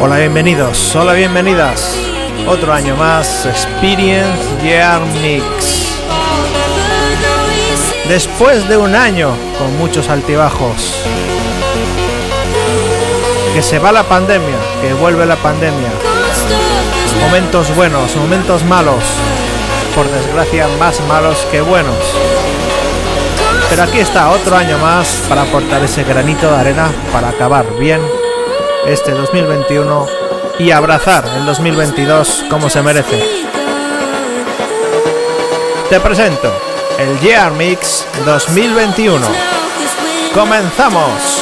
Hola, bienvenidos, hola, bienvenidas. Otro año más, Experience Year Mix. Después de un año con muchos altibajos. Que se va la pandemia, que vuelve la pandemia. Momentos buenos, momentos malos. Por desgracia, más malos que buenos. Pero aquí está otro año más para aportar ese granito de arena para acabar bien este 2021 y abrazar el 2022 como se merece. Te presento el Year Mix 2021. ¡Comenzamos!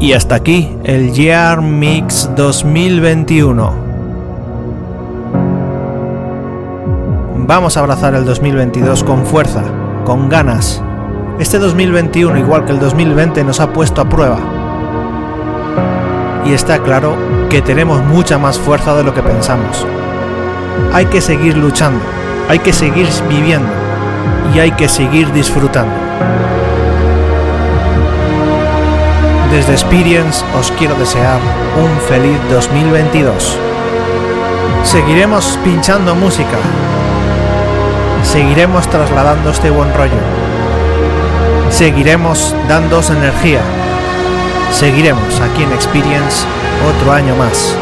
Y hasta aquí el Year Mix 2021. Vamos a abrazar el 2022 con fuerza, con ganas. Este 2021, igual que el 2020, nos ha puesto a prueba. Y está claro que tenemos mucha más fuerza de lo que pensamos. Hay que seguir luchando, hay que seguir viviendo y hay que seguir disfrutando. Desde Experience os quiero desear un feliz 2022. Seguiremos pinchando música. Seguiremos trasladando este buen rollo. Seguiremos dándos energía. Seguiremos aquí en Experience otro año más.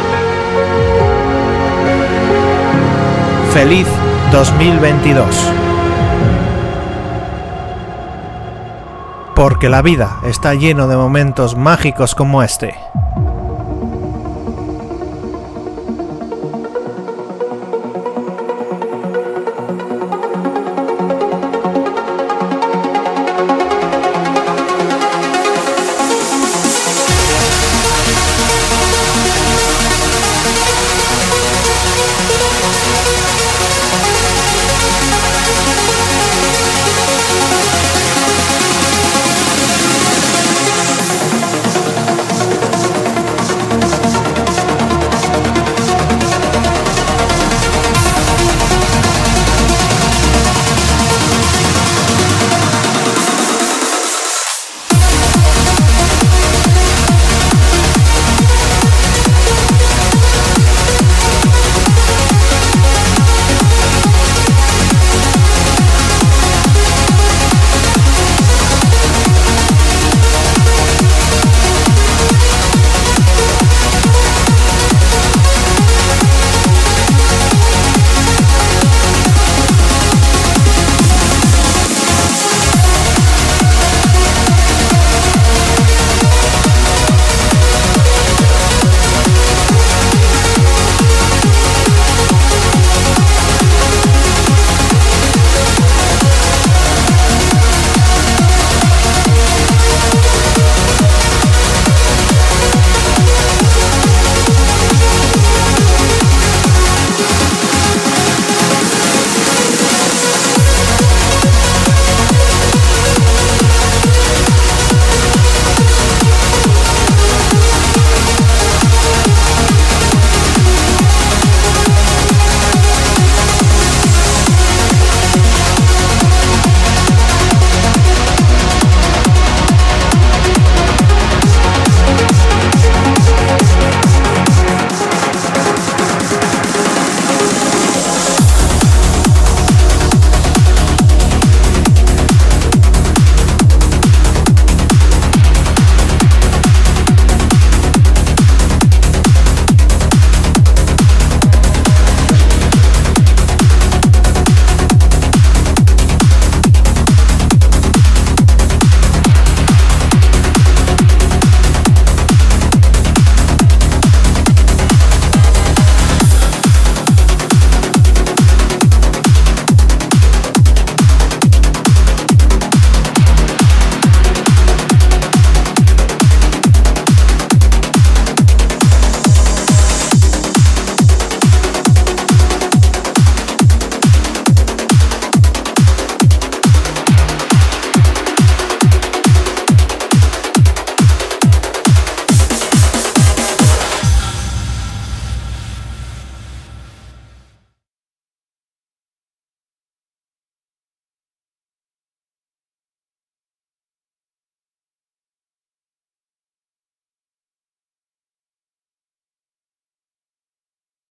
Feliz 2022. Porque la vida está lleno de momentos mágicos como este.